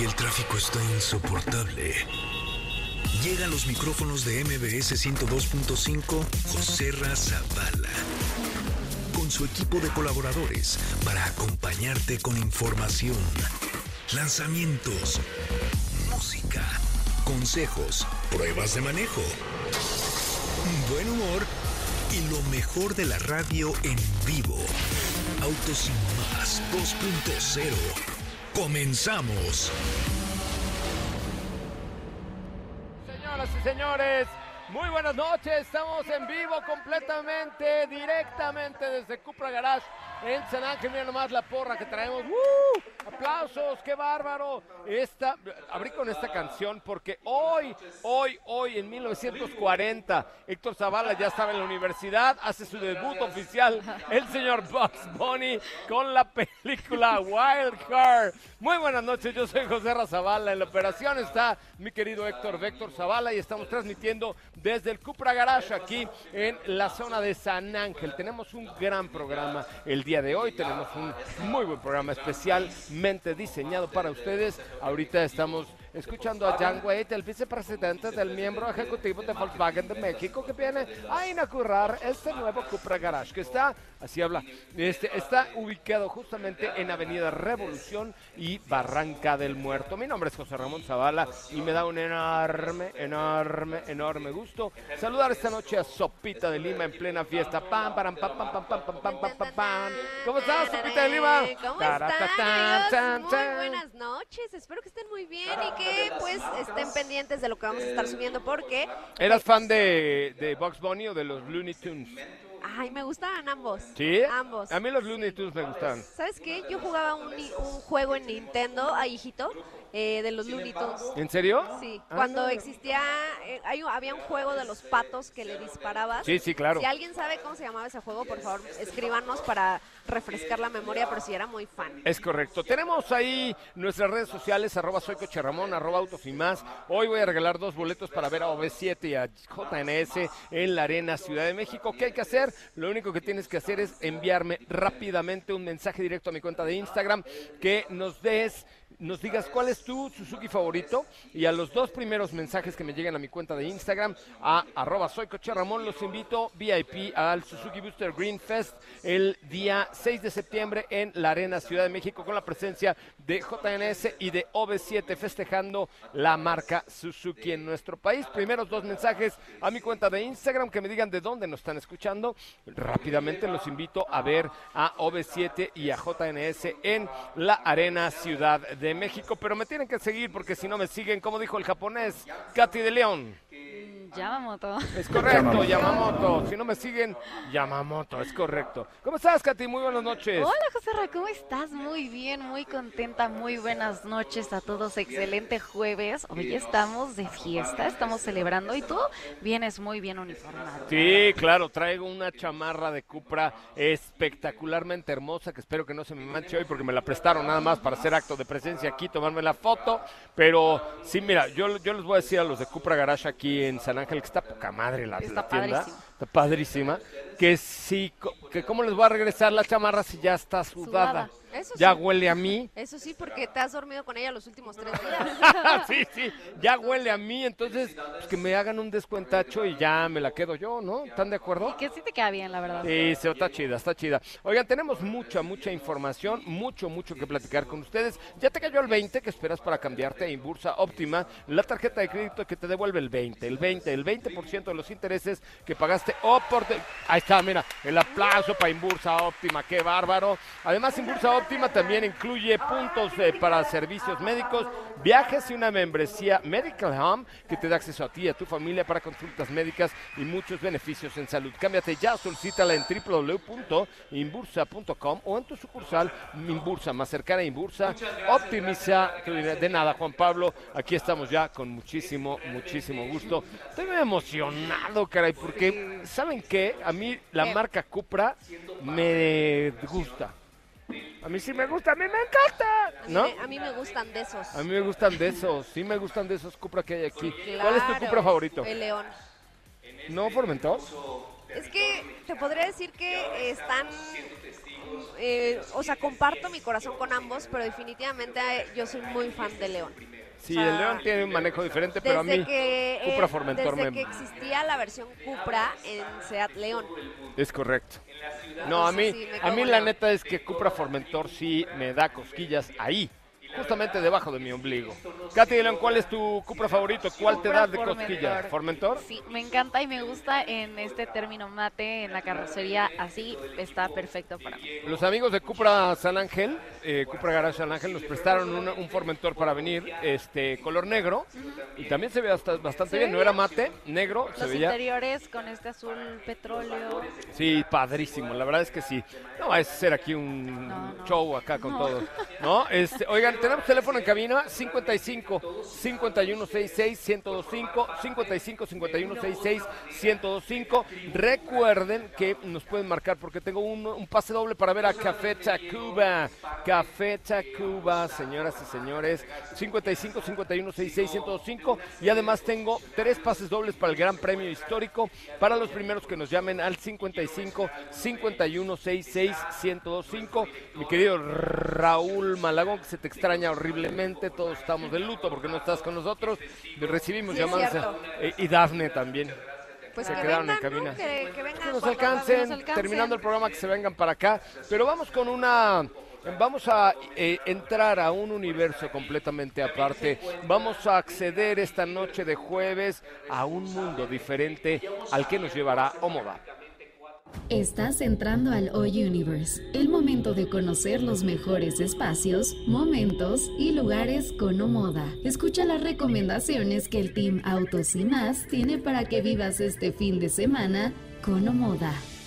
y el tráfico está insoportable. Llegan los micrófonos de MBS 102.5 José Razabala con su equipo de colaboradores para acompañarte con información, lanzamientos, música, consejos, pruebas de manejo, buen humor y lo mejor de la radio en vivo. Autos sin más 2.0. Comenzamos. Señoras y señores, muy buenas noches. Estamos en vivo completamente, directamente desde Cupra Garage en San Ángel. Mira nomás la porra que traemos. ¡Uh! Aplausos, qué bárbaro. Esta, abrí con esta canción porque hoy, hoy, hoy, en 1940, Héctor Zavala ya estaba en la universidad, hace su debut oficial, el señor Bugs Bunny, con la película Wild Card. Muy buenas noches, yo soy José Zavala. En la operación está mi querido Héctor Véctor Zavala y estamos transmitiendo desde el Cupra Garage aquí en la zona de San Ángel. Tenemos un gran programa el día de hoy, tenemos un muy buen programa especialmente diseñado para ustedes. Ahorita estamos escuchando a Jan Wade, el vicepresidente del miembro ejecutivo de Volkswagen de México, que viene a inaugurar este nuevo Cupra Garage, que está, así habla, este, está ubicado justamente en Avenida Revolución y Barranca del Muerto. Mi nombre es José Ramón Zavala y me da un enorme, enorme, enorme gusto saludar esta noche a Sopita de Lima en plena fiesta. Pam, pam, pam, pam, pam, pam, pam, pam, pam, pam. ¿Cómo estás, Sopita de Lima? ¿Cómo están? Muy buenas noches. Espero que estén muy bien y que pues estén pendientes de lo que vamos a estar subiendo porque ¿Eras fan de, de Bugs Bunny o de los Looney Tunes? Ay, me gustaban ambos. ¿Sí? Ambos. A mí los Looney Tunes me gustan. ¿Sabes qué? Yo jugaba un, ni- un juego en Nintendo, ahí hijito, eh, de los Looney Tunes. ¿En serio? Sí, Ah, cuando no. existía, eh, hay un- había un juego de los patos que le disparabas. Sí, sí, claro. Si alguien sabe cómo se llamaba ese juego, por favor, escríbanos para refrescar la memoria, pero si era muy fan. Es correcto. Tenemos ahí nuestras redes sociales, arroba soy Coche Ramón, arroba autos y más. Hoy voy a regalar dos boletos para ver a OV7 y a JNS en la Arena Ciudad de México. ¿Qué hay que hacer? Lo único que tienes que hacer es enviarme rápidamente un mensaje directo a mi cuenta de Instagram que nos des nos digas cuál es tu Suzuki favorito y a los dos primeros mensajes que me lleguen a mi cuenta de Instagram a arroba soy los invito VIP al Suzuki Booster Green Fest el día 6 de septiembre en la Arena Ciudad de México con la presencia de JNS y de OV7 festejando la marca Suzuki en nuestro país. Primeros dos mensajes a mi cuenta de Instagram que me digan de dónde nos están escuchando. Rápidamente los invito a ver a OV7 y a JNS en la Arena Ciudad de México, pero me tienen que seguir porque si no me siguen, como dijo el japonés, Katy de León. Yamamoto. Es correcto, Yamamoto. Si no me siguen, Yamamoto, es correcto. ¿Cómo estás, Katy? Muy buenas noches. Hola, José Ra, ¿cómo estás? Muy bien, muy contenta. Muy buenas noches a todos. Excelente jueves. Hoy estamos de fiesta, estamos celebrando y tú vienes muy bien uniformado. Sí, claro, traigo una chamarra de Cupra espectacularmente hermosa que espero que no se me manche hoy porque me la prestaron nada más para hacer acto de presencia aquí, tomarme la foto. Pero sí, mira, yo, yo les voy a decir a los de Cupra Garage aquí en San Ángel que está poca madre la, Está la tienda. Está padrísima. Que sí, que cómo les voy a regresar la chamarra si ya está sudada. Sudada. Eso Ya sí. huele a mí. Eso sí, porque te has dormido con ella los últimos tres días. sí, sí, ya huele a mí, entonces pues, que me hagan un descuentacho y ya me la quedo yo, ¿no? ¿Están de acuerdo? Y que sí te queda bien, la verdad. Sí, se está chida, está chida. Oigan, tenemos mucha, mucha información, mucho, mucho que platicar con ustedes. Ya te cayó el 20 que esperas para cambiarte a Inbursa Óptima, la tarjeta de crédito que te devuelve el 20, el 20, el 20% de los intereses que pagaste o por... de- Ahí está, mira, el aplauso para Inbursa Óptima, qué bárbaro. Además, Inbursa Óptima también incluye puntos eh, para servicios médicos, viajes y una membresía Medical Home que te da acceso a ti y a tu familia para consultas médicas y muchos beneficios en salud. Cámbiate ya, solicítala en www.inbursa.com o en tu sucursal Inbursa, más cercana a Inbursa. Optimiza, tu dinero. de nada, Juan Pablo, aquí estamos ya con muchísimo, muchísimo gusto. Estoy muy emocionado, caray, porque ¿saben qué? A mí la marca Cupra me gusta. A mí sí me gusta, a mí me encanta. A mí, ¿No? me, a mí me gustan de esos. A mí me gustan de esos, sí me gustan de esos Cupra que hay aquí. ¿Cuál es tu Cupra favorito? El León. ¿No Formentor? Es que te podría decir que están eh, o sea, comparto mi corazón con ambos, pero definitivamente eh, yo soy muy fan de León. Sí, O sea, el León tiene un manejo diferente, pero a mí que, Cupra eh, Formentor desde me- que existía la versión Cupra en Seat León. es correcto. No, a mí, sí, a mí la neta es que Cupra Formentor sí me da cosquillas ahí, justamente debajo de mi ombligo. Katy de León, ¿cuál es tu Cupra favorito? ¿Cuál te da de cosquillas? ¿Formentor? Sí, me encanta y me gusta en este término mate, en la carrocería, así está perfecto para mí. Los amigos de Cupra San Ángel, eh, Cupra Garage San Ángel, nos prestaron un, un Formentor para venir, este color negro, y también se ve hasta- bastante Se bien. No era mate, negro, se Los veía. interiores con este azul petróleo. Sí, padrísimo, la verdad es que sí. No va a ser aquí un No, no. show acá con No. todos. ¿No? Este, oigan, tenemos teléfono en cabina 55 5166 1025 55 5166 1025. Recuerden que nos pueden marcar porque tengo un, pase doble para ver a Café Tacuba. Café Tacuba, señoras y señores. 55 5166 1025 y además tengo tres pases dobles para el Gran Premio Histórico para los primeros que nos llamen al 55 5166 1025. Mi querido Raúl Malagón, que se te extraña horriblemente, todos estamos de luto porque no estás con nosotros. Recibimos Sí, llamadas eh, y Dafne también. Pues Se que quedaron en vengan, ¿no? cabina. Que, que vengan Que nos cuando- alcancen, cuando nos alcancen. terminando el programa, que se vengan para acá. Pero vamos con una. Vamos a eh, entrar a un universo completamente aparte. Vamos a acceder esta noche de jueves a un mundo diferente al que nos llevará Omoda. Estás entrando al O Universe, el momento de conocer los mejores espacios, momentos y lugares con Omoda. Escucha las recomendaciones que el Team Autos y más tiene para que vivas este fin de semana con Omoda. Algunas,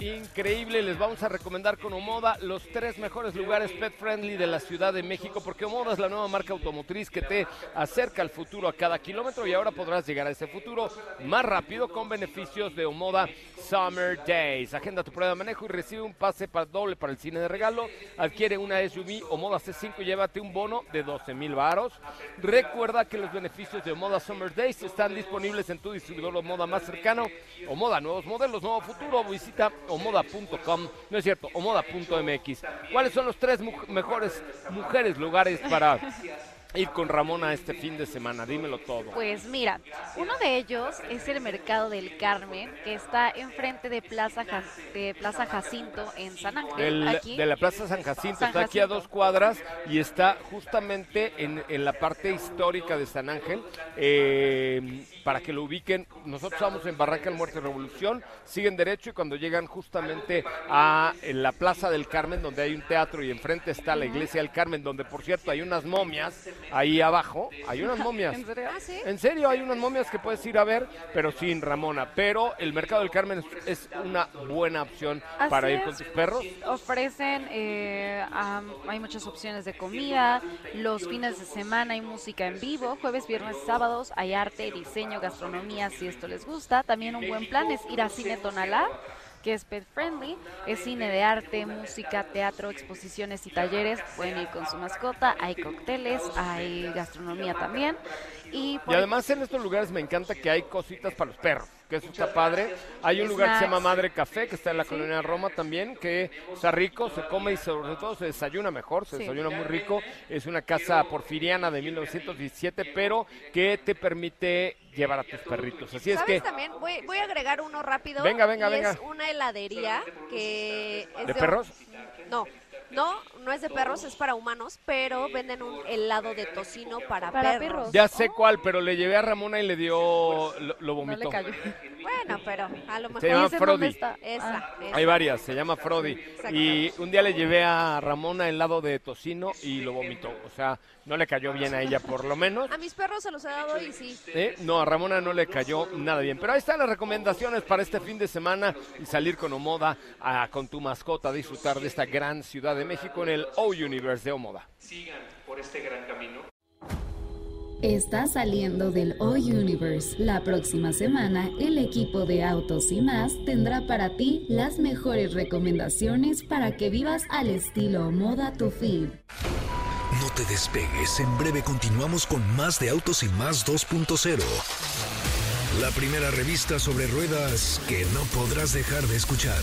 increíble. Les vamos a recomendar con Omoda los tres mejores lugares pet friendly de la Ciudad de México, porque Omoda es la nueva marca automotriz que te acerca al futuro a cada kilómetro y ahora podrás llegar a ese futuro más rápido con beneficios de Omoda Summer Days. Agenda tu prueba de manejo y recibe un pase para doble para el cine de regalo. Adquiere una SUV Omoda C5 y llévate un bono de 12 mil varos. Recuerda que los beneficios de Omoda Summer Days están disponibles en tu distribuidor Omoda más cercano. Omoda, nuevos modelos, nuevo futuro. Visita omoda.com, no es cierto, omoda.mx. ¿Cuáles son los tres mu- mejores mujeres lugares para ir con Ramona este fin de semana? Dímelo todo. Pues mira, uno de ellos es el Mercado del Carmen, que está enfrente de Plaza, Ja- de Plaza Jacinto en San Ángel. El- aquí. de la Plaza San Jacinto, San está aquí a dos cuadras y está justamente en, en la parte histórica de San Ángel. Eh, para que lo ubiquen, nosotros estamos en Barranca del Muerte Revolución, siguen derecho y cuando llegan justamente a la Plaza del Carmen, donde hay un teatro y enfrente está la Iglesia del Carmen, donde por cierto hay unas momias ahí abajo, hay unas momias. ¿En serio? Ah, sí. En serio, hay unas momias que puedes ir a ver, pero sin Ramona. Pero el Mercado del Carmen es, es una buena opción Así para ir con tus perros. Ofrecen, eh, hay muchas opciones de comida, los fines de semana hay música en vivo, jueves, viernes, sábados hay arte, diseño, gastronomía, si esto les gusta. También un buen plan es ir a Cine Tonalá, que es pet friendly, es cine de arte, música, teatro, exposiciones y talleres. Pueden ir con su mascota, hay cócteles, hay gastronomía también. Y, además en estos lugares me encanta que hay cositas para los perros, que eso está padre. Hay un lugar que se llama. Madre Café, que está en la colonia Roma también, que está rico, se come y sobre todo se desayuna mejor, se Sí. desayuna muy rico. Es una casa porfiriana de 1917, pero que te permite llevar a tus perritos. Así es ¿Sabes que... también? Voy, voy a agregar uno rápido. Venga, venga, y venga. Es una heladería que es ¿De perros? No, no, no es de perros, es para humanos, pero venden un helado de tocino para, Para perros. perros. Ya sé cuál, pero le llevé a Ramona y le dio... lo, lo no vomitó. le cayó. Bueno, pero a lo mejor Se llama ¿Ese en dónde Frodi. está? esa, Ah. esa. Hay varias, se llama Frodi. Y un día le llevé a Ramona helado de tocino y lo vomitó. O sea, no le cayó bien a ella por lo menos. A mis perros se los he dado y sí. ¿eh? No, a Ramona no le cayó nada bien. Pero ahí están las recomendaciones para este fin de semana y salir con Omoda a- con tu mascota a disfrutar de esta gran ciudad de México en el O Universe de Omoda. Está saliendo del O Universe. La próxima semana, el equipo de Autos y más tendrá para ti las mejores recomendaciones para que vivas al estilo moda tu feed. No te despegues, en breve continuamos con más de Autos y Más 2.0. La primera revista sobre ruedas que no podrás dejar de escuchar.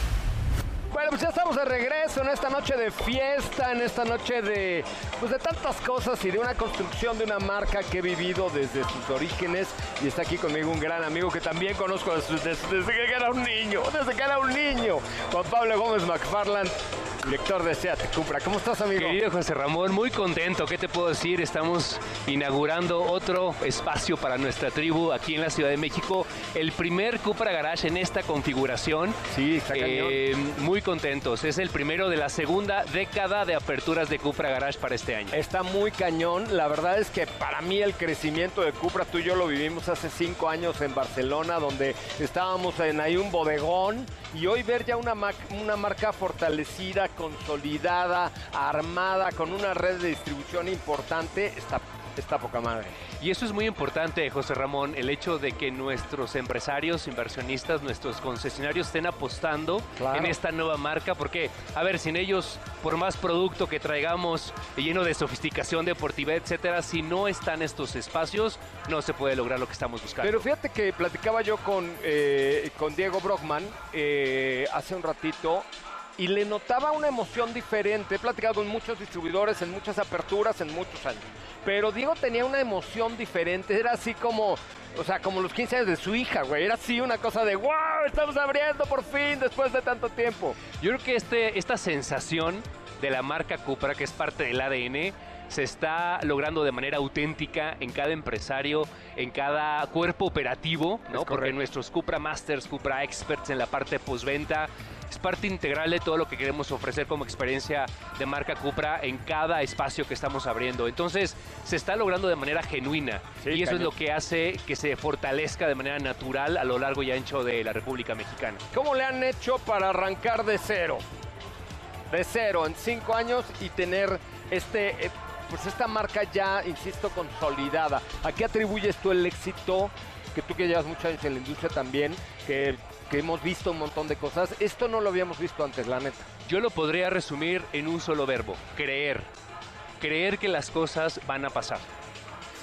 Pues ya estamos de regreso en esta noche de fiesta, en esta noche de, pues de tantas cosas y de una construcción de una marca que he vivido desde sus orígenes. Y está aquí conmigo un gran amigo que también conozco desde- desde que era un niño, desde que era un niño, Juan Pablo Gómez McFarland, director de SEAT Cupra. ¿Cómo estás, amigo? Querido José Ramón, muy contento. ¿Qué te puedo decir? Estamos inaugurando otro espacio para nuestra tribu aquí en la Ciudad de México. El primer Cupra Garage en esta configuración. Sí, está Eh, muy contentos. Es el primero de la segunda década de aperturas de Cupra Garage para este año. Está muy cañón. La verdad es que para mí el crecimiento de Cupra, tú y yo lo vivimos hace cinco años en Barcelona, donde estábamos en ahí un bodegón. Y hoy ver ya una, una marca fortalecida, consolidada, armada, con una red de distribución importante, está, está poca madre. Y eso es muy importante, José Ramón, el hecho de que nuestros empresarios, inversionistas, nuestros concesionarios estén apostando Claro. en esta nueva marca, porque, a ver, sin ellos, por más producto que traigamos lleno de sofisticación deportiva, etcétera, si no están estos espacios, no se puede lograr lo que estamos buscando. Pero fíjate que platicaba yo con, eh, con Diego Brockman eh, hace un ratito y le notaba una emoción diferente. He platicado con muchos distribuidores en muchas aperturas en muchos años. Pero Diego tenía una emoción diferente. Era así como, o sea, como los 15 años de su hija, güey. Era así una cosa de, wow, estamos abriendo por fin después de tanto tiempo. Yo creo que este, esta sensación de la marca Cupra, que es parte del ADN, se está logrando de manera auténtica en cada empresario, en cada cuerpo operativo, ¿no? Porque nuestros Cupra Masters, Cupra Experts en la parte postventa es parte integral de todo lo que queremos ofrecer como experiencia de marca Cupra en cada espacio que estamos abriendo. Entonces, se está logrando de manera genuina Sí, y eso es lo que hace que se fortalezca de manera natural a lo largo y ancho de la República Mexicana. ¿Cómo le han hecho para arrancar de cero? De cero en cinco años y tener este, eh, pues esta marca ya, insisto, consolidada. ¿A qué atribuyes tú el éxito? Que tú que llevas muchos años en la industria también, que, que hemos visto un montón de cosas. Esto no lo habíamos visto antes, la neta. Yo lo podría resumir en un solo verbo, creer. Creer que las cosas van a pasar.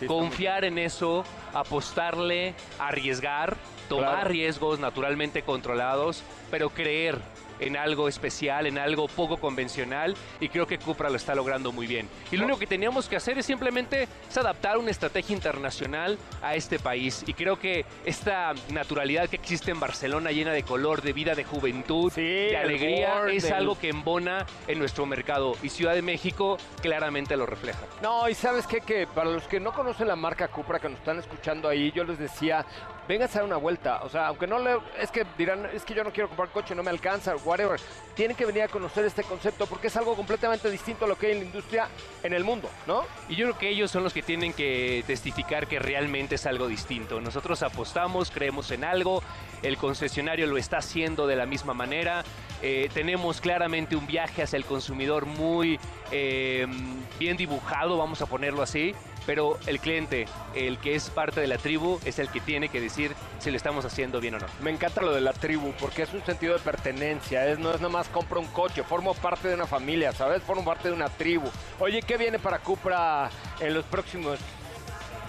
Sí, Confiar en eso, apostarle, arriesgar, tomar Claro. riesgos naturalmente controlados, pero creer en algo especial, en algo poco convencional y creo que Cupra lo está logrando muy bien. Y lo único que teníamos que hacer es simplemente es adaptar una estrategia internacional a este país y creo que esta naturalidad que existe en Barcelona llena de color, de vida, de juventud, Sí, de alegría, es algo que embona en nuestro mercado y Ciudad de México claramente lo refleja. No, y sabes qué, que para los que no conocen la marca Cupra que nos están escuchando ahí, yo les decía, vengan a dar una vuelta. O sea, aunque no le, es que dirán, es que yo no quiero comprar coche, no me alcanza, whatever. Tienen que venir a conocer este concepto porque es algo completamente distinto a lo que hay en la industria en el mundo, ¿no? Y yo creo que ellos son los que tienen que testificar que realmente es algo distinto. Nosotros apostamos, creemos en algo, el concesionario lo está haciendo de la misma manera. eh, tenemos claramente un viaje hacia el consumidor muy eh, bien dibujado, vamos a ponerlo así. Pero el cliente, el que es parte de la tribu, es el que tiene que decir si lo estamos haciendo bien o no. Me encanta lo de la tribu porque es un sentido de pertenencia, es, no es nada más compro un coche, formo parte de una familia, ¿sabes? Formo parte de una tribu. Oye, ¿qué viene para Cupra en los próximos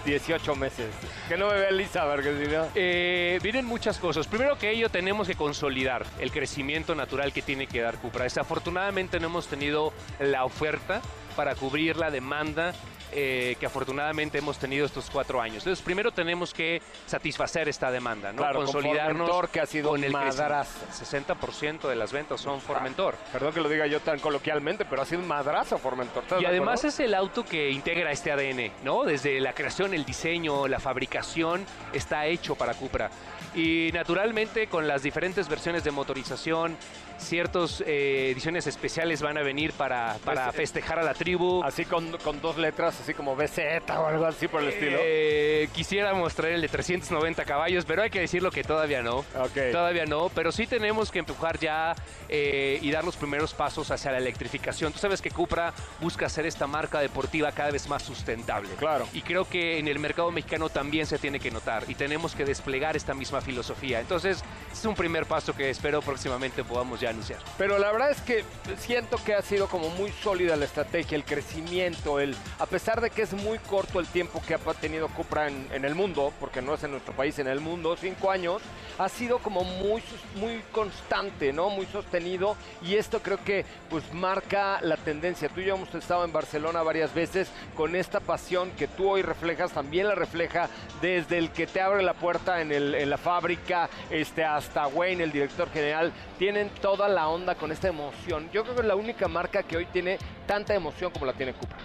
18 meses? Que no me vea Lisa, porque si no... Eh, vienen muchas cosas. Primero que ello tenemos que consolidar el crecimiento natural que tiene que dar Cupra. Desafortunadamente no hemos tenido la oferta para cubrir la demanda eh, que afortunadamente hemos tenido estos cuatro años. Entonces primero tenemos que satisfacer esta demanda, ¿no? Claro, con consolidarnos Formentor, que ha sido con el madrazo. crecimiento. 60% de las ventas son Formentor. Perdón que lo diga yo tan coloquialmente, pero ha sido un madrazo Formentor. ¿estás Y de además es el auto que integra este ADN, ¿no? Desde la creación, el diseño, la fabricación, está hecho para Cupra. Y naturalmente con las diferentes versiones de motorización, ciertas ediciones especiales van a venir para, para Pues, eh, festejar a la tribu. Así con, con dos letras, así como BZ o algo así por el estilo. Eh, quisiéramos traer el de 390 caballos, pero hay que decirlo que todavía no. Ok. Todavía no, pero sí tenemos que empujar ya eh, y dar los primeros pasos hacia la electrificación. Tú sabes que Cupra busca hacer esta marca deportiva cada vez más sustentable. Claro. Y creo que en el mercado mexicano también se tiene que notar y tenemos que desplegar esta misma filosofía. Entonces, es un primer paso que espero próximamente podamos ya anunciar. Pero la verdad es que siento que ha sido como muy sólida la estrategia, el crecimiento, el a pesar de que es muy corto el tiempo que ha tenido Cupra en, en el mundo, porque no es en nuestro país, en el mundo, cinco años, ha sido como muy, muy constante, ¿no? Muy sostenido y esto creo que pues marca la tendencia. Tú y yo hemos estado en Barcelona varias veces con esta pasión que tú hoy reflejas, también la refleja desde el que te abre la puerta en, el- en la fábrica este, hasta Wayne, el director general, tienen toda la onda con esta emoción. Yo creo que es la única marca que hoy tiene tanta emoción como la tiene Cupra.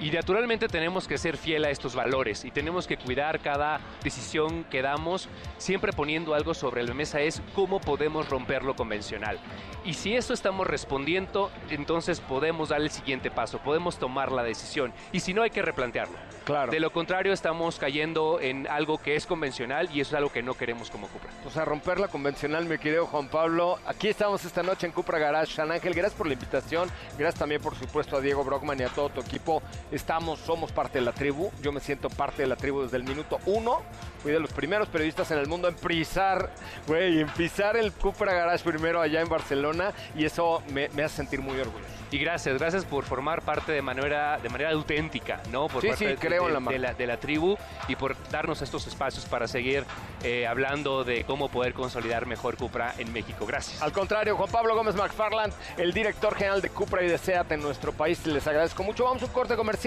Y naturalmente tenemos que ser fiel a estos valores y tenemos que cuidar cada decisión que damos, siempre poniendo algo sobre la mesa es cómo podemos romper lo convencional. Y si eso estamos respondiendo, entonces podemos dar el siguiente paso, podemos tomar la decisión. Y si no, hay que replantearlo. Claro. De lo contrario, estamos cayendo en algo que es convencional y eso es algo que no queremos como Cupra. Pues a romper la convencional, mi querido Juan Pablo. Aquí estamos esta noche en Cupra Garage. San Ángel, gracias por la invitación. Gracias también, por supuesto, a Diego Brockman y a todo tu equipo. Estamos, somos parte de la tribu. Yo me siento parte de la tribu desde el minuto uno. Fui de los primeros periodistas en el mundo en pisar, güey, en pisar el Cupra Garage primero allá en Barcelona. Y eso me, me hace sentir muy orgulloso. Y gracias, gracias por formar parte de manera, de manera auténtica, ¿no? Por Sí, parte sí, de- creo de, en la de la, de la tribu y por darnos estos espacios para seguir eh, hablando de cómo poder consolidar mejor Cupra en México. Gracias. Al contrario, Juan Pablo Gómez McFarland, el director general de Cupra y de SEAT en nuestro país, les agradezco mucho. Vamos a un corte comercial,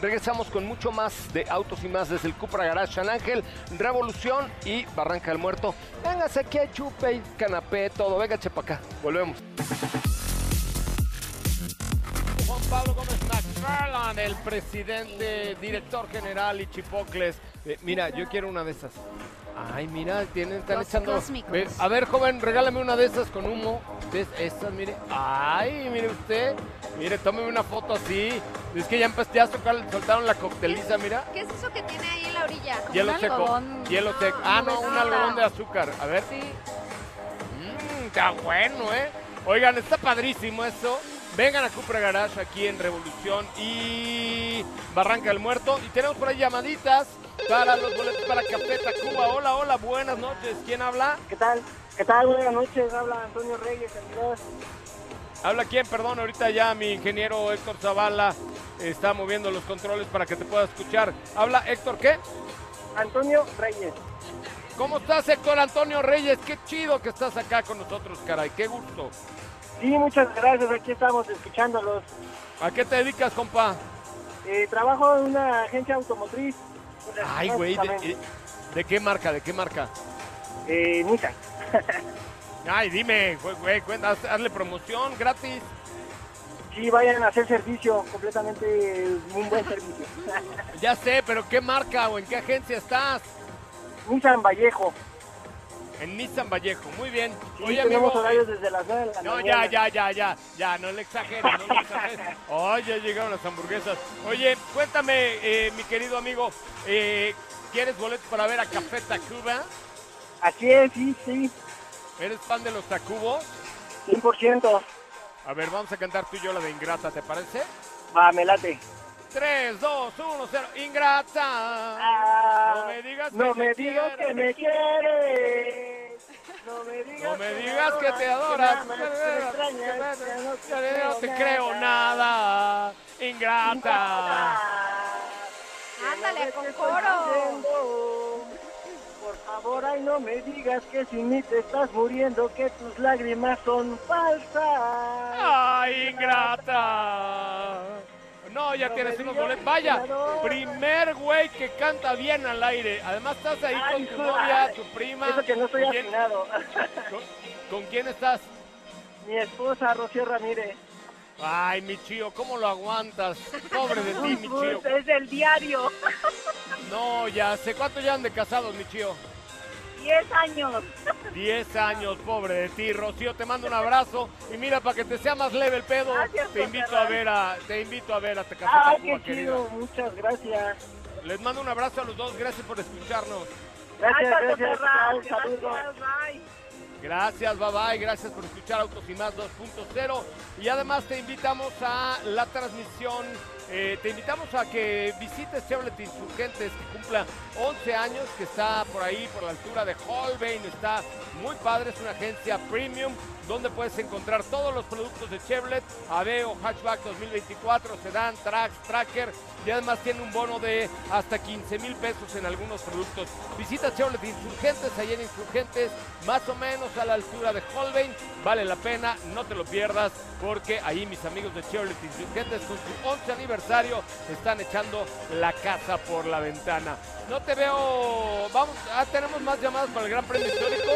regresamos con mucho más de autos y más desde el Cupra Garage San Ángel, Revolución y Barranca del Muerto. Véngase aquí a chupe y canapé, todo. Venga, chepa acá. Volvemos. Juan Pablo Gómez McFarland, el presidente, director general y Chipocles. Eh, mira, yo quiero una de esas. Ay, mira, tienen, están Los echando. cósmicos. A ver, joven, regálame una de esas con humo. Estas, mire. Ay, mire usted. Mire, tómeme una foto así. Es que ya ya soltaron soltaron la cocteliza, mira. ¿Qué es eso que tiene ahí en la orilla? Hielo un seco. algodón. Hielo seco. Ah, no, un algodón de azúcar. A ver. Sí. Mmm, está bueno, ¿eh? Oigan, está padrísimo eso. Vengan a Cupra Garage aquí en Revolución y Barranca del Muerto. Y tenemos por ahí llamaditas para los boletos para Café Tacuba. Hola, hola, buenas noches. ¿Quién habla? ¿Qué tal? ¿Qué tal? Buenas noches, habla Antonio Reyes, servidor. ¿Habla quién? Perdón, ahorita ya mi ingeniero Héctor Zavala está moviendo los controles para que te pueda escuchar. ¿Habla Héctor qué? Antonio Reyes. ¿Cómo estás, Héctor Antonio Reyes? Qué chido que estás acá con nosotros, caray. Qué gusto. Sí, muchas gracias, aquí estamos escuchándolos. ¿A qué te dedicas, compa? Eh, trabajo en una agencia automotriz. Ay, güey, ¿de, eh, ¿de qué marca? ¿De qué marca? Eh, Nissan. Ay, dime, güey, güey, hazle promoción gratis. Sí, vayan a hacer servicio, completamente un buen servicio. Ya sé, pero ¿qué marca o en qué agencia estás? Nissan Vallejo. En Nissan Vallejo, muy bien. Sí, Oye, tenemos amigo, horarios desde las 9 de la No, mañana. ya, ya, ya, ya, ya, no le exageres, no le exageres. Ay, ya llegaron las hamburguesas. Oye, cuéntame, eh, mi querido amigo, eh, ¿quieres boletos para ver a Café Tacuba? Así es, sí, sí, ¿Eres fan de los Tacubos? 100%. A ver, vamos a cantar tú y yo la de Ingrata, ¿te parece? Va, me late. 3, 2, 1, 0, Ingrata. Ah, No me digas no que me me digas quieres. que me quieres. No me digas, No me digas que te adoras. no te No creo nada. Ingrata. Ándale, con coro. Favor, ay, no me digas que sin mí te estás muriendo, que tus lágrimas son falsas. Ay, ingrata. No, ya No tienes unos boletos. Vaya, primer güey que canta bien al aire. Además estás ahí Ay, con tu novia, ay, tu prima. Eso que no estoy ¿Con afinado. con, con quién estás? Mi esposa, Rocío Ramírez. Ay, mi chío, ¿cómo lo aguantas? Pobre de ti, mi chío. Es del diario. No, ya sé. ¿Cuánto ya han de casados, mi chío? 10 años. 10 años, pobre de ti, Rocío, te mando un abrazo y mira para que te sea más leve el pedo, Gracias, te invito a ver a te invito a ver a qué querida. chido, muchas gracias. Les mando un abrazo a los dos, gracias por escucharnos. Gracias, Ay, gracias. Monterrey, Chao, saludos. gracias, bye. Gracias, bye bye, gracias por escuchar Autos y Más 2.0 y además te invitamos a la transmisión, eh, te invitamos a que visites Chevrolet Insurgentes que cumpla 11 años, que está por ahí por la altura de Holbein, está muy padre, es una agencia premium donde puedes encontrar todos los productos de Chevrolet, Aveo, Hatchback 2024, Sedan, Trax, Tracker y además tiene un bono de hasta 15 mil pesos en algunos productos. Visita Chevrolet Insurgentes, ahí en Insurgentes, más o menos a la altura de Holbein. Vale la pena, no te lo pierdas, porque ahí mis amigos de Chevrolet Insurgentes con su 11 aniversario están echando la casa por la ventana. No te veo, vamos, ah, tenemos más llamadas para el Gran Premio Histórico.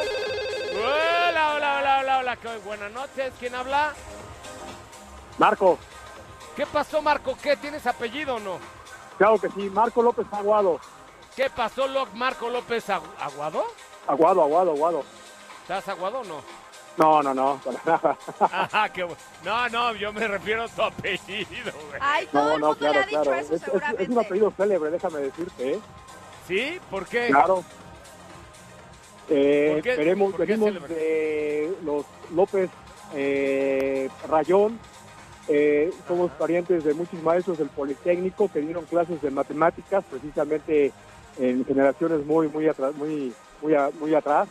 Hola, hola, hola, hola, hola, buenas noches, ¿quién habla? Marco, ¿Qué pasó, Marco? ¿Qué? ¿Tienes apellido o no? claro que sí, Marco López Aguado. ¿Qué pasó, Marco López Agu- Aguado? Aguado, Aguado, Aguado. ¿Estás aguado o no? No, no, no, para nada. Ajá, qué bu- No, no, yo me refiero a tu apellido, güey. Ay, todo No, el no, mundo le claro, ha dicho claro. eso Es, es- seguramente. es un apellido célebre, déjame decirte, ¿eh? ¿Sí? ¿Por qué? Claro. Eh, ¿Por qué? veremos- ¿Por qué venimos célebre? de los López eh, Rayón. Eh, somos parientes de muchos maestros del Politécnico que dieron clases de matemáticas, precisamente en generaciones muy, muy atrás, muy, muy, a- muy atrás.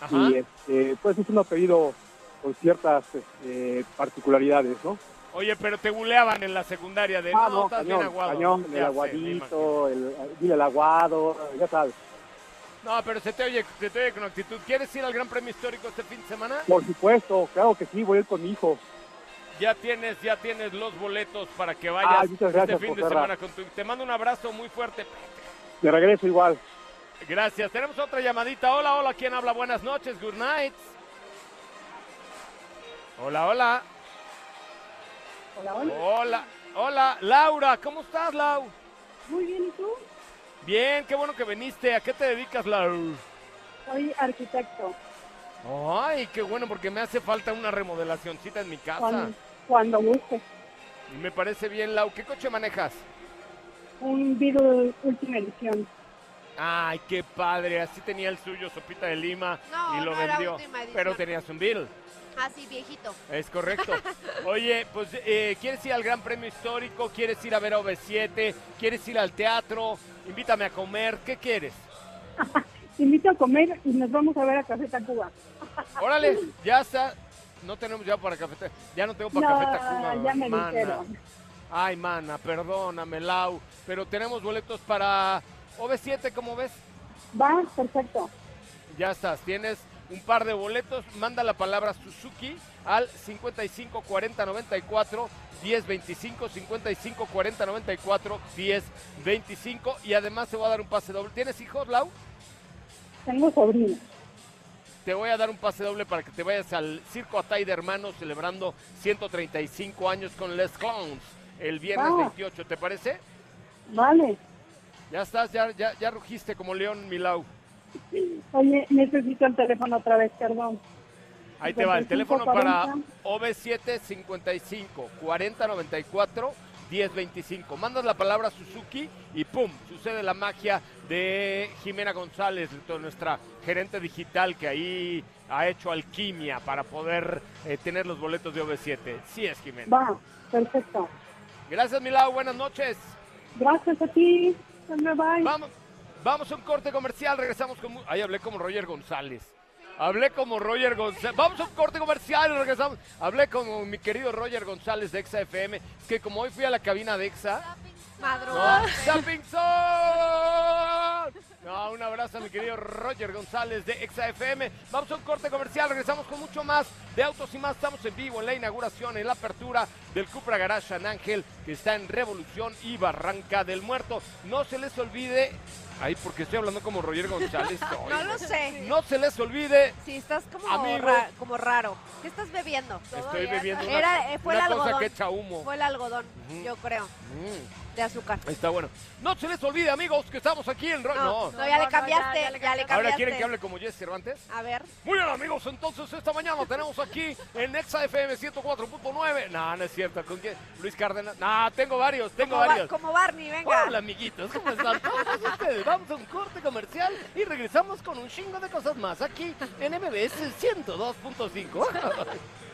Ajá. Y este, pues es un apellido con ciertas este, particularidades, ¿no? Oye, pero te buleaban en la secundaria de Ah, no, no, estás bien cañón, aguado. cañón, el sé, aguadito, el, dile el aguado, ya sabes. No, pero se te, oye, se te oye con actitud. ¿Quieres ir al Gran Premio Histórico este fin de semana? Por supuesto, claro que sí, voy a ir con mi hijo. Ya tienes, ya tienes los boletos para que vayas Ah, gracias, este fin de semana con tu... Te mando un abrazo muy fuerte. De regreso igual. Gracias. Tenemos otra llamadita. Hola, hola. ¿Quién habla? Buenas noches. Good night. Hola, hola. Hola, hola. Hola, hola. Laura, ¿cómo estás, Lau? Muy bien, ¿y tú? Bien, qué bueno que viniste. ¿A qué te dedicas, Lau? Soy arquitecto. Ay, qué bueno, porque me hace falta una remodelacioncita en mi casa. Cuando, cuando guste. Y me parece bien, Lau. ¿Qué coche manejas? Un Beetle última edición. Ay, qué padre. Así tenía el suyo, Sopita de Lima, No, y lo no era vendió. última edición. Pero tenías un bill. Ah, sí, viejito. Es correcto. Oye, pues, eh, ¿quieres ir al Gran Premio Histórico? ¿Quieres ir a ver a OV7? ¿Quieres ir al teatro? Invítame a comer. ¿Qué quieres? Te invito a comer y nos vamos a ver a Café Tacuba. Órale, ya está. No tenemos ya para café. Ya no tengo para No, café ya me mana. dijeron. Ay, mana, perdóname, Lau. Pero tenemos boletos para OV7, ¿cómo ves? Va, perfecto. Ya estás, tienes un par de boletos. Manda la palabra Suzuki al 55 40 94 10 25 55 40 94 10 25 y además te voy a dar un pase doble. ¿Tienes hijos, Lau? Tengo sobrinos. Te voy a dar un pase doble para que te vayas al Circo Atay de Hermanos celebrando 135 años con Les Clowns el viernes Ah. 28, ¿te parece? Vale. Ya estás, ya, ya, ya rugiste como león, Milau. Oye, necesito el teléfono otra vez, perdón. Ahí te va, el 55, teléfono para 40. OV7 55 40 94 10 25. Mandas la palabra Suzuki y ¡pum! Sucede la magia de Jimena González, nuestra gerente digital que ahí ha hecho alquimia para poder eh, tener los boletos de OV7. Sí es, Jimena. Va, perfecto. Gracias, Milau. Buenas noches. Gracias a ti. Bye. Vamos, vamos a un corte comercial. Regresamos con. Ahí hablé como Roger González. Hablé como Roger González. Vamos a un corte comercial regresamos. Hablé como mi querido Roger González de Exa FM. Que como hoy fui a la cabina de Exa. Madrugada. ¡No! No, un abrazo a mi querido Roger González de Exa FM. Vamos a un corte comercial, regresamos con mucho más de Autos y Más. Estamos en vivo en la inauguración, en la apertura del Cupra Garage San Ángel, que está en Revolución y Barranca del Muerto. No se les olvide, ay, porque estoy hablando como Roger González. hoy. No lo sé. No se les olvide, Sí, estás como, Amigo. ra- como raro. ¿Qué estás bebiendo? estoy bebiendo una, Era, eh, fue una el cosa algodón. que echa humo. Fue el algodón, yo creo. Mm. De azúcar. Está bueno. No se les olvide, amigos, que estamos aquí en... Ro- No, No. no, ya le no, cambiaste, ya, ya, ya le le cambiaste. cambiaste. Ahora quieren que hable como Jesse Cervantes. A ver. Muy bien, amigos, entonces esta mañana tenemos aquí en Nexa FM 104.9. No, no es cierto. ¿Con quién? Luis Cárdenas. No, tengo varios, tengo Como, Ba- varios. como Barney, venga. Hola, amiguitos, ¿cómo están todos ustedes? Vamos a un corte comercial y regresamos con un chingo de cosas más aquí en MBS 102.5.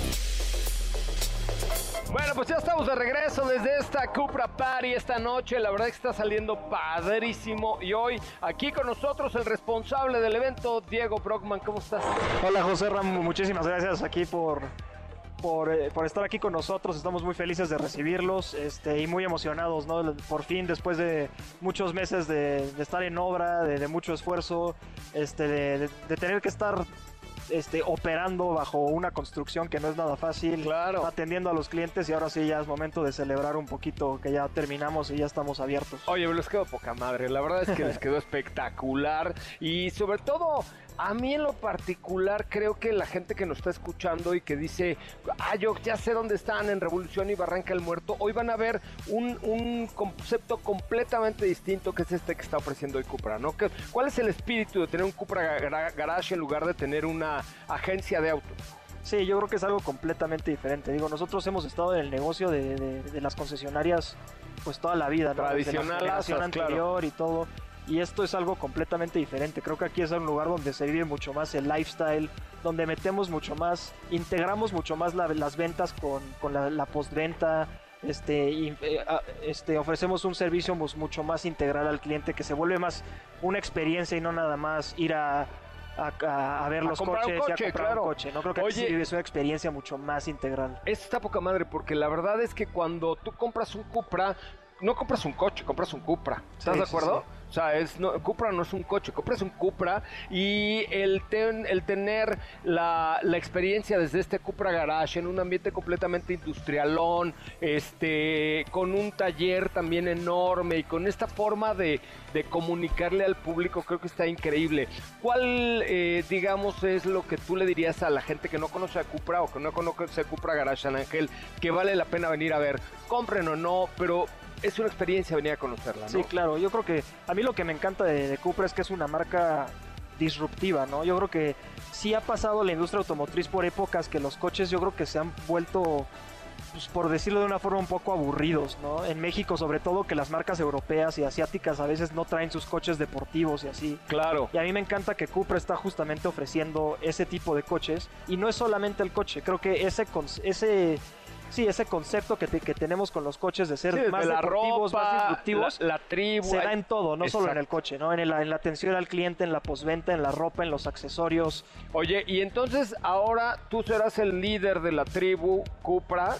Bueno, pues ya estamos de regreso desde esta Cupra Party esta noche. La verdad es que está saliendo padrísimo. Y hoy, aquí con nosotros, el responsable del evento, Diego Brockman. ¿Cómo estás? Hola José Ram, muchísimas gracias aquí por, por, eh, por estar aquí con nosotros. Estamos muy felices de recibirlos este, y muy emocionados, ¿no? Por fin, después de muchos meses de, estar en obra, de, mucho esfuerzo, este, de- de tener que estar este, operando bajo una construcción que no es nada fácil, Claro. atendiendo a los clientes y ahora sí ya es momento de celebrar un poquito que ya terminamos y ya estamos abiertos. Oye, les quedó poca madre. La verdad es que les quedó espectacular. Y sobre todo, a mí en lo particular, creo que la gente que nos está escuchando y que dice, ah, yo ya sé dónde están en Revolución y Barranca el Muerto, hoy van a ver un, un concepto completamente distinto que es este que está ofreciendo hoy Cupra, ¿no? ¿Qué- ¿Cuál es el espíritu de tener un Cupra Gar- Garage en lugar de tener una agencia de autos? Sí, yo creo que es algo completamente diferente. Digo, nosotros hemos estado en el negocio de, de- de las concesionarias pues toda la vida, Tradicional, la generación asas, claro. anterior y todo. Y esto es algo completamente diferente. Creo que aquí es un lugar donde se vive mucho más el lifestyle, donde metemos mucho más, integramos mucho más la- las ventas con, con la, la postventa. Este, y, eh, este, ofrecemos un servicio mucho más integral al cliente que se vuelve más una experiencia y no nada más ir a, a, ver A los coches y coche, a comprar claro. un coche. No creo que aquí Oye. sí es una experiencia mucho más integral. Está poca madre porque la verdad es que cuando tú compras un Cupra, no compras un coche, compras un Cupra. ¿Estás Sí, de sí, acuerdo? sí. O sea, es, no, Cupra no es un coche, compras un Cupra y el, ten- el tener la, la experiencia desde este Cupra Garage en un ambiente completamente industrialón, este, con un taller también enorme y con esta forma de, de comunicarle al público, creo que está increíble. ¿Cuál, eh, digamos, es lo que tú le dirías a la gente que no conoce a Cupra o que no conoce a Cupra Garage San Ángel, que vale la pena venir a ver? Compren o no, pero es una experiencia venir a conocerla, ¿no? Sí, claro. Yo creo que a mí lo que me encanta de, de Cupra es que es una marca disruptiva, ¿no? Yo creo que sí ha pasado la industria automotriz por épocas que los coches yo creo que se han vuelto, pues, por decirlo de una forma, un poco aburridos, ¿no? En México sobre todo que las marcas europeas y asiáticas a veces no traen sus coches deportivos y así. Claro. Y a mí me encanta que Cupra está justamente ofreciendo ese tipo de coches. Y no es solamente el coche, creo que ese, ese, sí, ese concepto que, te- que tenemos con los coches de ser Sí, más la deportivos, ropa, más disruptivos, la, la tribu. se da en todo, no solo en el coche, ¿no? En, el- en la atención al cliente, en la posventa, en la ropa, en los accesorios. Oye, y entonces ahora tú serás el líder de la tribu Cupra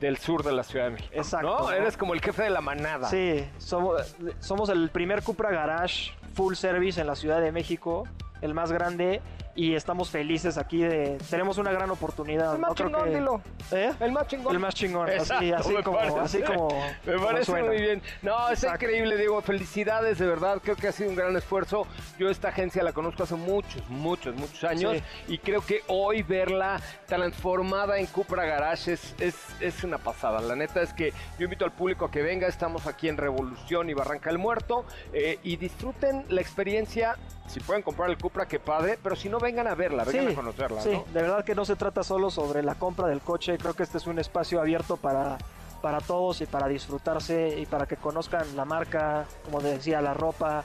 del sur de la Ciudad de México. Exacto, ¿no? ¿no? Eres como el jefe de la manada. Sí, somos, somos el primer Cupra Garage full service en la Ciudad de México, el más grande. Y estamos felices aquí de... Tenemos una gran oportunidad. El más ¿no? Creo chingón, que- dilo. ¿Eh? El más chingón. El más chingón, así, Exacto, así me como, parece. así como, Me como parece suena. muy bien. No, es Exacto. increíble, Diego. Felicidades, de verdad. Creo que ha sido un gran esfuerzo. Yo esta agencia la conozco hace muchos, muchos, muchos años. Y creo que hoy verla transformada en Cupra Garage es, es, es una pasada. La neta es que yo invito al público a que venga. Estamos aquí en Revolución y Barranca el Muerto. eh, y disfruten la experiencia. Si pueden comprar el Cupra, qué padre. Pero si no, vengan a verla, vengan a conocerla. Sí, ¿no? de verdad que no se trata solo sobre la compra del coche, creo que este es un espacio abierto para, para todos y para disfrutarse y para que conozcan la marca, como decía, la ropa,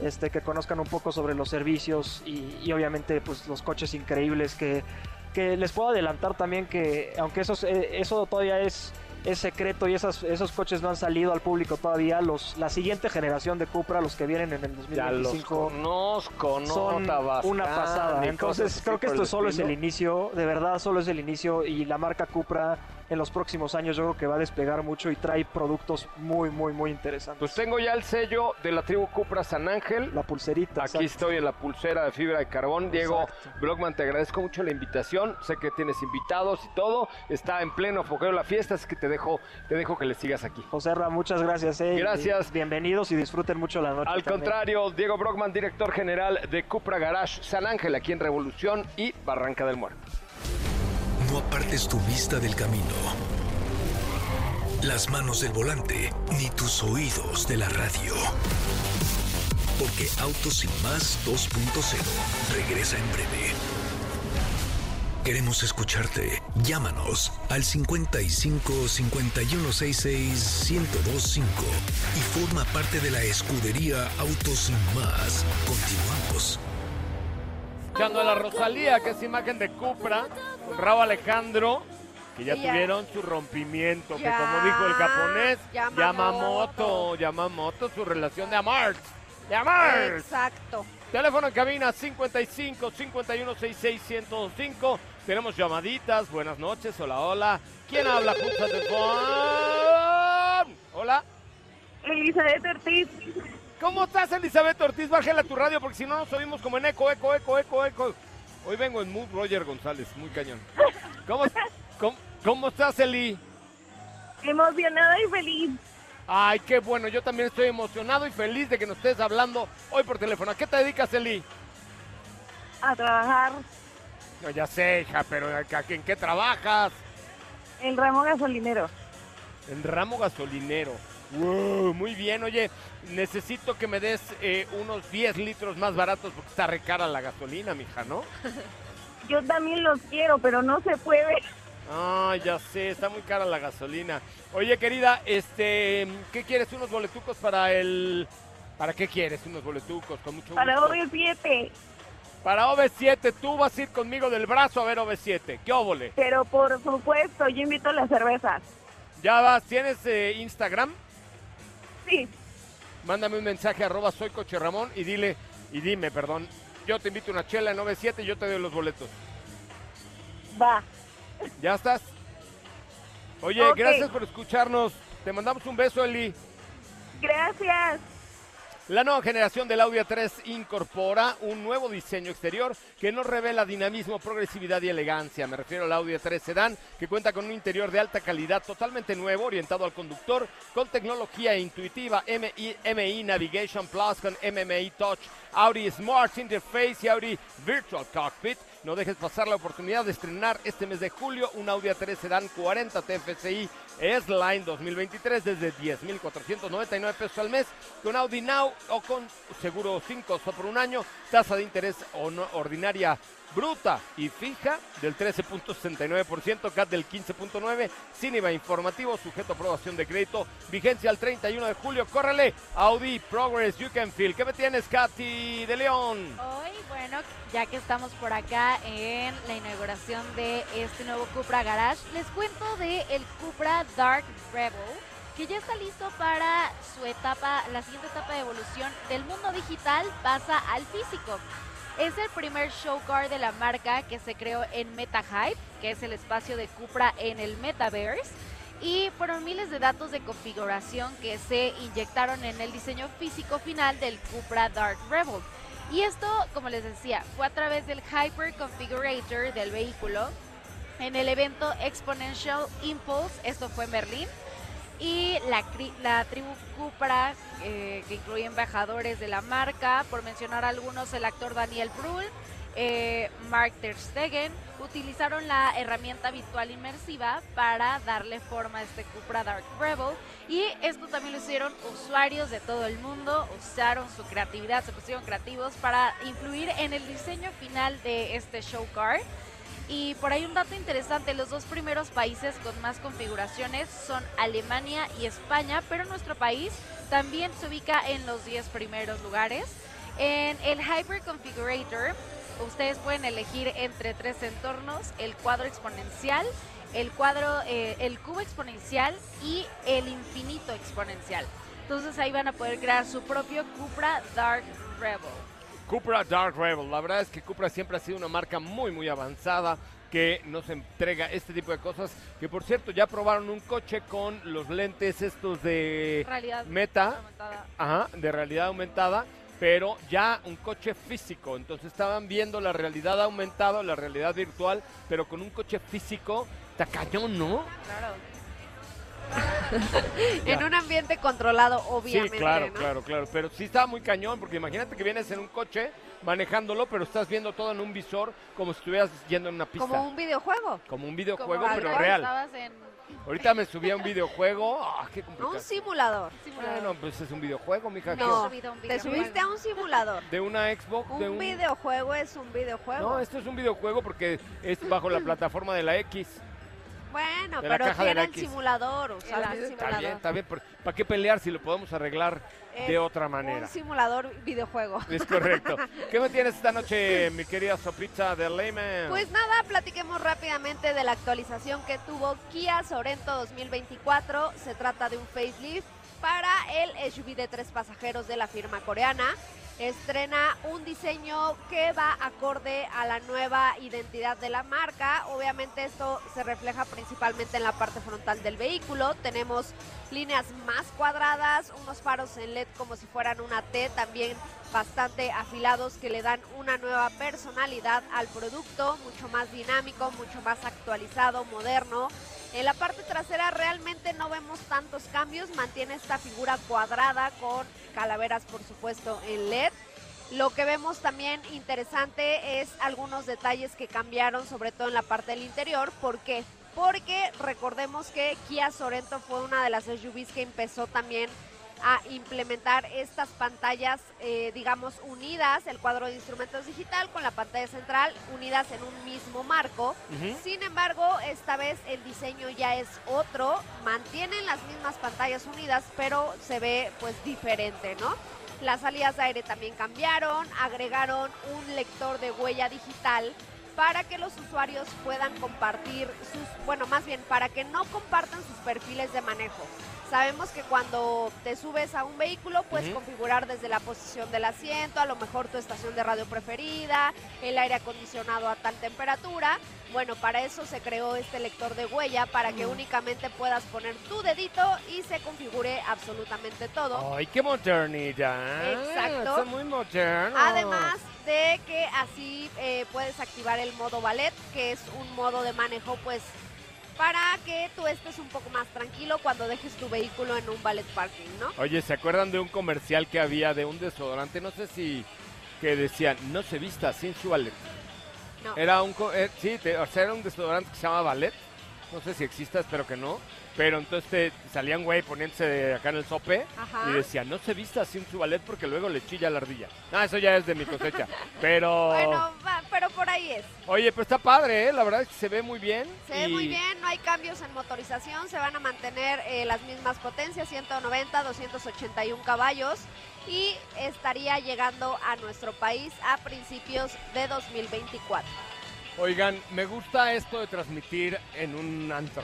este, que conozcan un poco sobre los servicios y, y obviamente pues los coches increíbles que, que les puedo adelantar también que aunque eso, es- eh, eso todavía es es secreto y esas, esos coches no han salido al público todavía. Los, la siguiente generación de Cupra, los que vienen en el Ya los 2025, conozco, ¿no? son Tabascan una pasada. Entonces creo que esto solo es el inicio, de verdad solo es el inicio y la marca Cupra en los próximos años yo creo que va a despegar mucho y trae productos muy, muy, muy interesantes. Pues tengo ya el sello de la tribu Cupra San Ángel. La pulserita. Aquí estoy en la pulsera de fibra de carbón. Diego Blockman, te agradezco mucho la invitación. Sé que tienes invitados y todo. Está en pleno foqueo la fiesta, así que te dejo, te dejo que le sigas aquí. José Ra, muchas gracias. eh, Gracias. bienvenidos y disfruten mucho la noche. Al también. contrario, Diego Brockman, director general de Cupra Garage San Ángel, aquí en Revolución y Barranca del Muerto. No apartes tu vista del camino, las manos del volante, ni tus oídos de la radio. Porque Autos Sin Más 2.0 regresa en breve. Queremos escucharte. Llámanos al 55 5166 1025 y forma parte de la escudería Autos Sin Más. Continuamos. Escuchando a la Rosalía, que es imagen de Cupra, con Raúl Alejandro, que ya tuvieron su rompimiento, que como dijo el japonés, Yamamoto. Yamamoto, su relación de amor. De amor. Exacto. Teléfono en cabina 55 51 66 1025. Tenemos llamaditas. Buenas noches. Hola, hola. ¿Quién habla? Hola. Elizabeth Ortiz. ¿Cómo estás, Elizabeth Ortiz? Bájala tu radio porque si no nos oímos como en eco, eco, eco, eco, eco. Hoy vengo en mood Roger González, muy cañón. ¿Cómo, cómo, cómo estás, Eli? Emocionada y feliz. Ay, qué bueno. Yo también estoy emocionado y feliz de que nos estés hablando hoy por teléfono. ¿A qué te dedicas, Eli? A trabajar No, ya sé, hija, pero ¿a- a- ¿en qué trabajas? en ramo gasolinero. En ramo gasolinero. Wow, muy bien, oye, necesito que me des eh, unos 10 litros más baratos porque está re cara la gasolina, mija, ¿no? Yo también los quiero, pero no se puede. Ay, ya sé, está muy cara la gasolina. Oye, querida, este, ¿qué quieres? ¿Unos boletucos para el... ¿Para qué quieres unos boletucos? Con mucho gusto. Para OV7. Para OV7, tú vas a ir conmigo del brazo a ver OV7. ¿Qué óvole? Pero por supuesto, yo invito las cervezas. Ya vas, ¿tienes eh, Instagram? Sí. Mándame un mensaje arroba soy coche Ramón y dile, y dime, perdón, yo te invito a una chela en 97 y yo te doy los boletos. Va. ¿Ya estás? Oye, gracias por escucharnos. Te mandamos un beso, Eli. Gracias. La nueva generación del Audi A3 incorpora un nuevo diseño exterior que nos revela dinamismo, progresividad y elegancia. Me refiero al Audi A3 Sedan, que cuenta con un interior de alta calidad totalmente nuevo, orientado al conductor, con tecnología intuitiva MI, MI Navigation Plus con MMI Touch, Audi Smart Interface y Audi Virtual Cockpit. No dejes pasar la oportunidad de estrenar este mes de julio un Audi A3 Sedan 40 TFSI S-Line 2023 desde 10.499 pesos al mes con Audi Now o con seguro 5 por un año, tasa de interés ordinaria bruta y fija del 13.69%, CAT del 15.9%, sin informativo, sujeto a aprobación de crédito, vigencia al 31 de julio. Córrele, Audi Progress, You Can Feel. ¿Qué me tienes, Katy de León? Hoy, bueno, ya que estamos por acá en la inauguración de este nuevo Cupra Garage, les cuento de el Cupra Dark Rebel, que ya está listo para su etapa, la siguiente etapa de evolución del mundo digital pasa al físico. Es el primer show car de la marca que se creó en MetaHype, que es el espacio de Cupra en el Metaverse. Y fueron miles de datos de configuración que se inyectaron en el diseño físico final del Cupra Dark Rebel. Y esto, como les decía, fue a través del Hyper Configurator del vehículo en el evento Exponential Impulse, esto fue en Berlín, y la, tribu Cupra, eh, que incluye embajadores de la marca, por mencionar algunos, el actor Daniel Brühl, eh, Mark Ter Stegen, utilizaron la herramienta virtual inmersiva para darle forma a este Cupra Dark Rebel y esto también lo hicieron usuarios de todo el mundo, usaron su creatividad, se pusieron creativos para influir en el diseño final de este show car. Y por ahí un dato interesante, los dos primeros países con más configuraciones son Alemania y España, pero nuestro país también se ubica en los 10 primeros lugares. En el Hyper Configurator, ustedes pueden elegir entre tres entornos, el cuadro exponencial, el cuadro, eh, el cubo exponencial y el infinito exponencial. Entonces ahí van a poder crear su propio Cupra Dark Rebel. Cupra Dark Rebel. La verdad es que Cupra siempre ha sido una marca muy, muy avanzada. que nos entrega este tipo de cosas. Que por cierto, ya probaron un coche con los lentes estos de Realidad Meta, aumentada. ajá, de realidad aumentada, pero ya un coche físico. Entonces estaban viendo la realidad aumentada, la realidad virtual, pero con un coche físico. Está cañón, ¿no? Claro. En un ambiente controlado, obviamente. sí, claro, ¿no? claro, claro. Pero sí está muy cañón, porque imagínate que vienes en un coche manejándolo, pero estás viendo todo en un visor como si estuvieras yendo en una pista. Como un videojuego. Como un videojuego, Como pero real. en Ahorita me subí a un videojuego. Ah, qué complicado. un simulador. Bueno, pues es un videojuego, mija. No, te subiste a un simulador. De una Xbox, de Un un... videojuego es un videojuego. No, esto es un videojuego porque es bajo la plataforma de la X. Bueno, de la pero caja de la tienen X. simulador, usaste Está simulador. bien, está bien. pero ¿Para qué pelear si lo podemos arreglar de otra manera? Un simulador videojuego. Es correcto. ¿Qué me tienes esta noche, mi querida Sopita de Leyman? Pues nada, platiquemos rápidamente de la actualización que tuvo Kia Sorento 2024. Se trata de un facelift para el SUV de tres pasajeros de la firma coreana. Estrena un diseño que va acorde a la nueva identidad de la marca. Obviamente esto se refleja principalmente en la parte frontal del vehículo. Tenemos líneas más cuadradas, unos faros en LED como si fueran una T, también bastante afilados que le dan una nueva personalidad al producto, mucho más dinámico, mucho más actualizado, moderno. En la parte trasera realmente no vemos tantos cambios, mantiene esta figura cuadrada con calaveras por supuesto en LED. Lo que vemos también interesante es algunos detalles que cambiaron, sobre todo en la parte del interior. ¿Por qué? Porque recordemos que Kia Sorento fue una de las SUVs que empezó también a implementar estas pantallas, eh, digamos, unidas, el cuadro de instrumentos digital con la pantalla central, unidas en un mismo marco. Sin embargo, esta vez el diseño ya es otro, mantienen las mismas pantallas unidas, pero se ve pues diferente, ¿no? Las salidas de aire también cambiaron, agregaron un lector de huella digital para que los usuarios puedan compartir sus, bueno, más bien para que no compartan sus perfiles de manejo. Sabemos que cuando te subes a un vehículo puedes configurar desde la posición del asiento, a lo mejor tu estación de radio preferida, el aire acondicionado a tal temperatura. Bueno, para eso se creó este lector de huella para que únicamente puedas poner tu dedito y se configure absolutamente todo. Ay, qué modernidad. Exacto. Está muy moderno. Además de que así eh, puedes activar el modo ballet, que es un modo de manejo pues para que tú estés un poco más tranquilo cuando dejes tu vehículo en un ballet parking, ¿no? Oye, ¿se acuerdan de un comercial que había de un desodorante? No sé si que decían, no se vista sensual. No. Era un, eh, sí, te- o sea, era un desodorante que se llama Ballet. No sé si exista, espero que no. Pero entonces te salían, güey, poniéndose de acá en el sope Ajá. y decían, no se vista sin su ballet porque luego le chilla la ardilla. No, eso ya es de mi cosecha. Pero, Bueno, va, pero por ahí es. oye, pues está padre, ¿eh? La verdad es que se ve muy bien. Se ve muy bien, no hay cambios en motorización, se van a mantener eh, las mismas potencias, 190, 281 caballos y estaría llegando a nuestro país a principios de 2024. Oigan, me gusta esto de transmitir en un antro.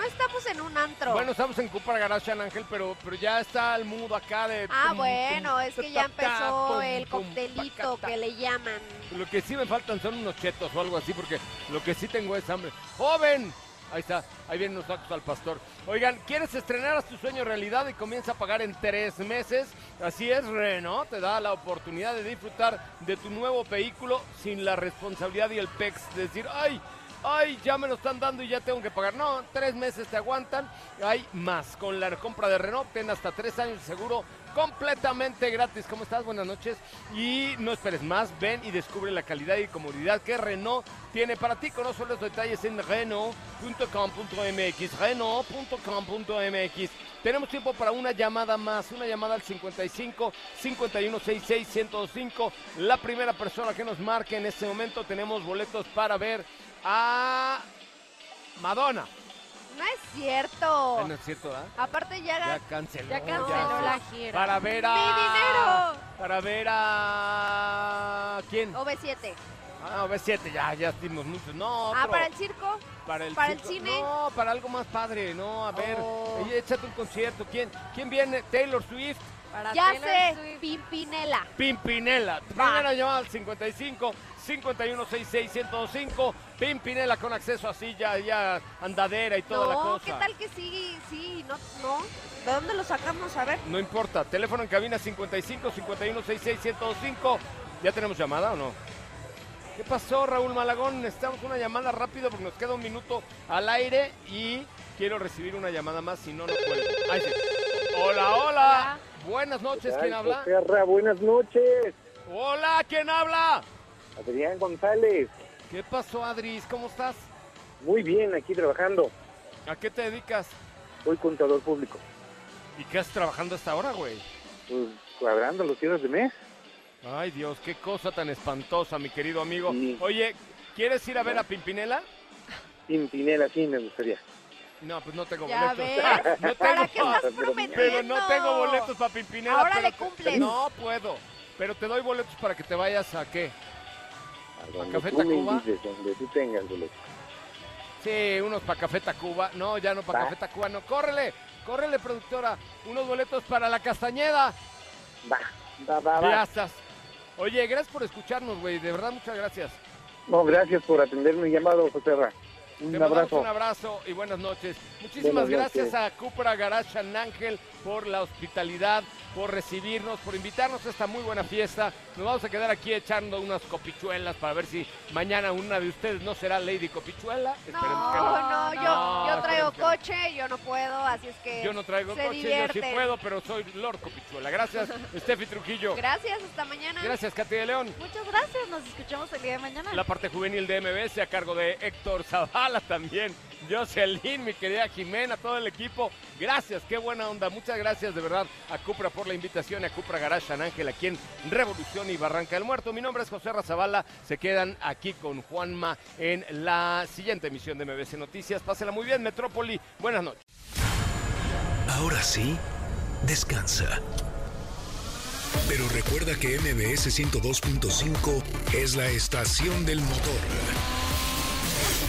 No estamos en un antro. Bueno, estamos en Cooper Garage San Ángel, pero, pero ya está el mood acá de... Ah, tum, bueno, tum, es que ya empezó tum, el coctelito que le llaman. Lo que sí me faltan son unos chetos o algo así, porque lo que sí tengo es hambre. ¡Joven! Ahí está, ahí vienen los tacos al pastor. Oigan, ¿quieres estrenar a tu sueño realidad y comienza a pagar en tres meses? Así es, Renault te da la oportunidad de disfrutar de tu nuevo vehículo sin la responsabilidad y el PEX de decir, ¡ay! ¡Ay! Ya me lo están dando y ya tengo que pagar. No, tres meses te aguantan. Hay más. Con la compra de Renault, ten hasta tres años de seguro completamente gratis. ¿Cómo estás? Buenas noches. Y no esperes más, ven y descubre la calidad y comodidad que Renault tiene para ti. Conoce los detalles en Renault.com.mx. Renault.com.mx. Tenemos tiempo para una llamada más, una llamada al 55 5166 1025. La primera persona que nos marque en este momento tenemos boletos para ver a Madonna. No es cierto. Ah, no es cierto, ¿verdad? Aparte ya, Ya canceló. Ya canceló la gira. Para ver a. ¡Mi dinero! Para ver a. ¿Quién? OV7. Ah, B7, ya, ya dimos muchos. No, Ah, otro. para el circo. Para el, para el cine. No, para algo más padre, no, a ver. Oh. Échate un concierto. ¿Quién, ¿Quién viene? Taylor Swift. Para Ya sé, Swift. Pimpinela. Pimpinela. Primera llamada al 55 5166 1025. Pimpinela con acceso a silla, ya andadera y toda la No, cosa. ¿qué tal que sí? Sí, no, no. ¿De dónde lo sacamos? A ver. No importa. Teléfono en cabina 55 5166 1025. ¿Ya tenemos llamada o no? ¿Qué pasó, Raúl Malagón? Necesitamos una llamada rápido porque nos queda un minuto al aire y quiero recibir una llamada más, si no, no puedo. Ahí sí. Hola, hola. Buenas noches, ¿quién habla? Buenas noches. Hola, ¿quién habla? Adrián González. ¿Qué pasó, Adris? ¿Cómo estás? Muy bien, aquí trabajando. ¿A qué te dedicas? Soy contador público. ¿Y qué haces trabajando hasta ahora, güey? Pues cuadrando los cierres de mes. Ay, Dios, qué cosa tan espantosa, mi querido amigo. Sí. Oye, ¿quieres ir a ver a Pimpinela? Pimpinela, sí me gustaría. No, pues no tengo Ya boletos. ves. No ¿Para tengo qué estás pero prometiendo? Pero no tengo boletos para Pimpinela. Ahora pero le cumples. No puedo. Pero te doy boletos para que te vayas a qué? A donde Café tú me Tacuba? donde tú tengas boleto. Sí, unos para Café Tacuba. No, ya no para. Café Tacuba. No, córrele, córrele, productora. Unos boletos para la Castañeda. Va, va, va, va. Ya estás. Oye, gracias por escucharnos, güey. De verdad, muchas gracias. No, gracias por atender mi llamado, José Ra. Un Te abrazo. un abrazo y buenas noches. Muchísimas Buenas gracias noches. a Cupra Garage San Ángel por la hospitalidad, por recibirnos, por invitarnos a esta muy buena fiesta. Nos vamos a quedar aquí echando unas copichuelas para ver si mañana una de ustedes no será Lady Copichuela. No, Esperemos que no, yo, No, yo traigo que no. coche, yo no puedo, así es que Yo no traigo coche, yo sí puedo, pero soy Lord Copichuela. Gracias, Steffi Trujillo. Gracias, hasta mañana. Gracias, Katy de León. Muchas gracias, nos escuchamos el día de mañana. La parte juvenil de MBS a cargo de Héctor Zavala también. Jocelyn, mi querida Jimena, todo el equipo. Gracias, qué buena onda. Muchas gracias de verdad a Cupra por la invitación a Cupra Garage San Ángel aquí en Revolución y Barranca del Muerto. Mi nombre es José Razabala. Se quedan aquí con Juanma en la siguiente emisión de MBS Noticias. Pásela muy bien, Metrópoli. Buenas noches. Ahora sí, descansa. Pero recuerda que MBS 102.5 es la estación del motor.